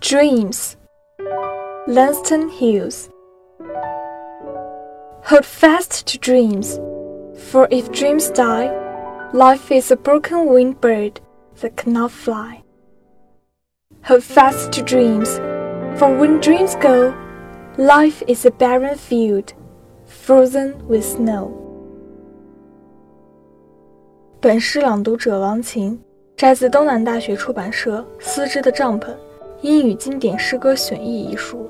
Dreams, Lanston Hughes. Hold fast to dreams, for if dreams die, life is a broken winged bird that cannot fly. Hold fast to dreams, for when dreams go, life is a barren field, frozen with snow. 本诗朗读者王琴， 摘自东南大学出版社《丝织的帐篷：英语经典诗歌选译》一书。